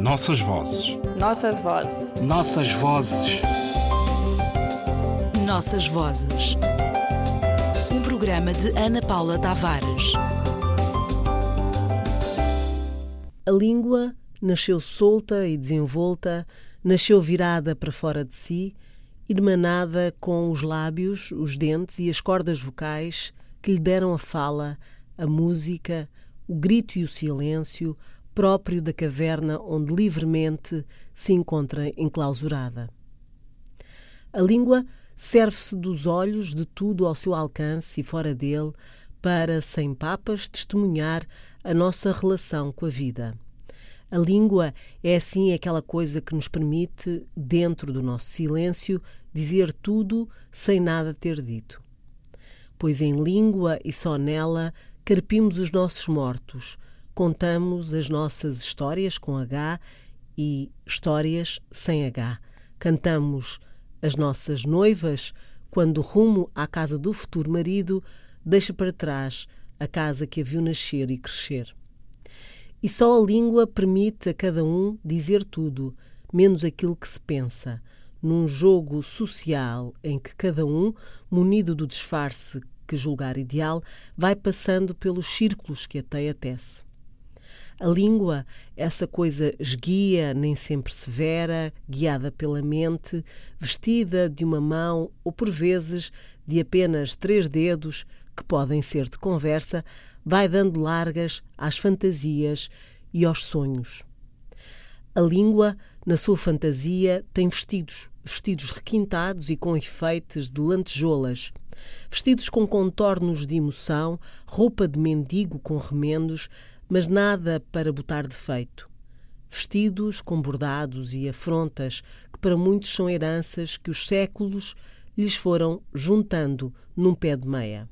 Nossas vozes. Nossas vozes. Nossas vozes. Nossas vozes. Um programa de Ana Paula Tavares. A língua nasceu solta e desenvolta, nasceu virada para fora de si, irmanada com os lábios, os dentes e as cordas vocais que lhe deram a fala, a música, o grito e o silêncio próprio da caverna onde livremente se encontra enclausurada. A língua serve-se dos olhos de tudo ao seu alcance e fora dele para, sem papas, testemunhar a nossa relação com a vida. A língua é assim aquela coisa que nos permite, dentro do nosso silêncio, dizer tudo sem nada ter dito. Pois em língua e só nela carpimos os nossos mortos, contamos as nossas histórias com H e histórias sem H. Cantamos as nossas noivas quando rumo à casa do futuro marido deixa para trás a casa que a viu nascer e crescer. E só a língua permite a cada um dizer tudo, menos aquilo que se pensa, num jogo social em que cada um, munido do disfarce que julgar ideal, vai passando pelos círculos que a teia tece. A língua, essa coisa esguia, nem sempre severa, guiada pela mente, vestida de uma mão ou por vezes de apenas três dedos, que podem ser de conversa, vai dando largas às fantasias e aos sonhos. A língua, na sua fantasia, tem vestidos, vestidos requintados e com efeitos de lantejoulas, vestidos com contornos de emoção, roupa de mendigo com remendos, mas nada para botar defeito. Vestidos com bordados e afrontas que para muitos são heranças que os séculos lhes foram juntando num pé de meia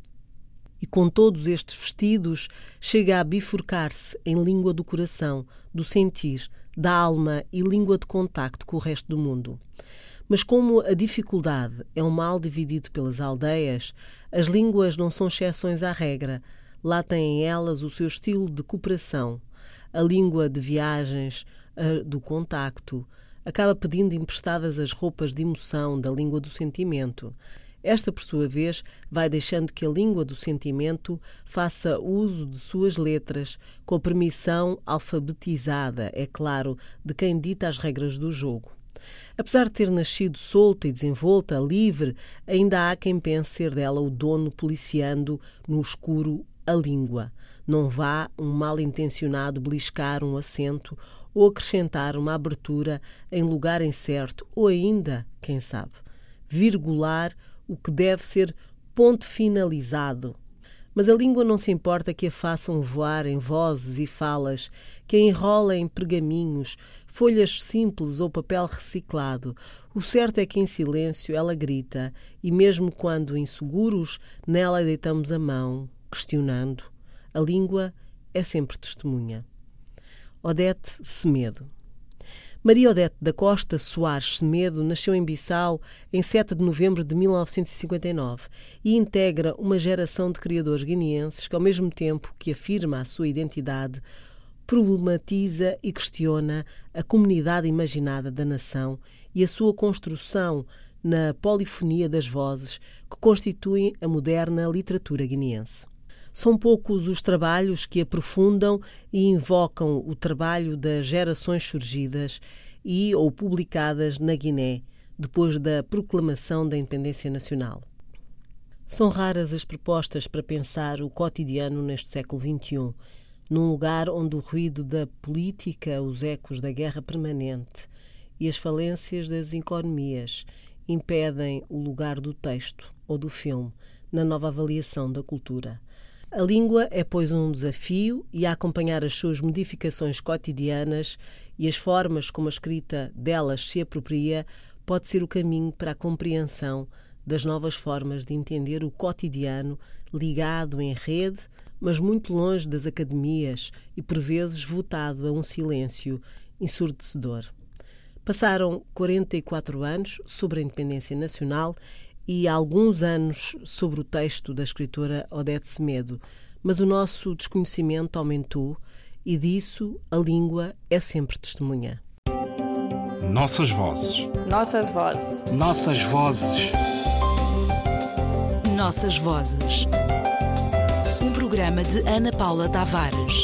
e com todos estes vestidos chega a bifurcar-se em língua do coração, do sentir, da alma e língua de contacto com o resto do mundo. Mas como a dificuldade é um mal dividido pelas aldeias, as línguas não são exceções à regra. Lá têm elas o seu estilo de cooperação. A língua de viagens, do contacto, acaba pedindo emprestadas as roupas de emoção da língua do sentimento. Esta, por sua vez, vai deixando que a língua do sentimento faça uso de suas letras, com a permissão alfabetizada, é claro, de quem dita as regras do jogo. Apesar de ter nascido solta e desenvolta, livre, ainda há quem pense ser dela o dono policiando no escuro a língua. Não vá um mal intencionado beliscar um acento ou acrescentar uma abertura em lugar incerto, ou ainda, quem sabe, virgular o que deve ser ponto finalizado. Mas a língua não se importa que a façam voar em vozes e falas, que a enrolem em pergaminhos, folhas simples ou papel reciclado. O certo é que em silêncio ela grita, e mesmo quando inseguros, nela deitamos a mão, questionando. A língua é sempre testemunha. Odete Semedo Maria Odete da Costa Soares Semedo nasceu em Bissau em 7 de novembro de 1959 e integra uma geração de criadores guineenses que, ao mesmo tempo que afirma a sua identidade, problematiza e questiona a comunidade imaginada da nação e a sua construção na polifonia das vozes que constituem a moderna literatura guineense. São poucos os trabalhos que aprofundam e invocam o trabalho das gerações surgidas e ou publicadas na Guiné depois da proclamação da independência nacional. São raras as propostas para pensar o cotidiano neste século XXI, num lugar onde o ruído da política, os ecos da guerra permanente e as falências das economias impedem o lugar do texto ou do filme na nova avaliação da cultura. A língua é, pois, um desafio e a acompanhar as suas modificações cotidianas e as formas como a escrita delas se apropria pode ser o caminho para a compreensão das novas formas de entender o cotidiano ligado em rede, mas muito longe das academias e por vezes votado a um silêncio ensurdecedor. Passaram 44 anos sobre a independência nacional e há alguns anos sobre o texto da escritora Odete Semedo, mas o nosso desconhecimento aumentou e disso a língua é sempre testemunha. Nossas vozes. Nossas vozes. Nossas vozes. Nossas Vozes. Um programa de Ana Paula Tavares.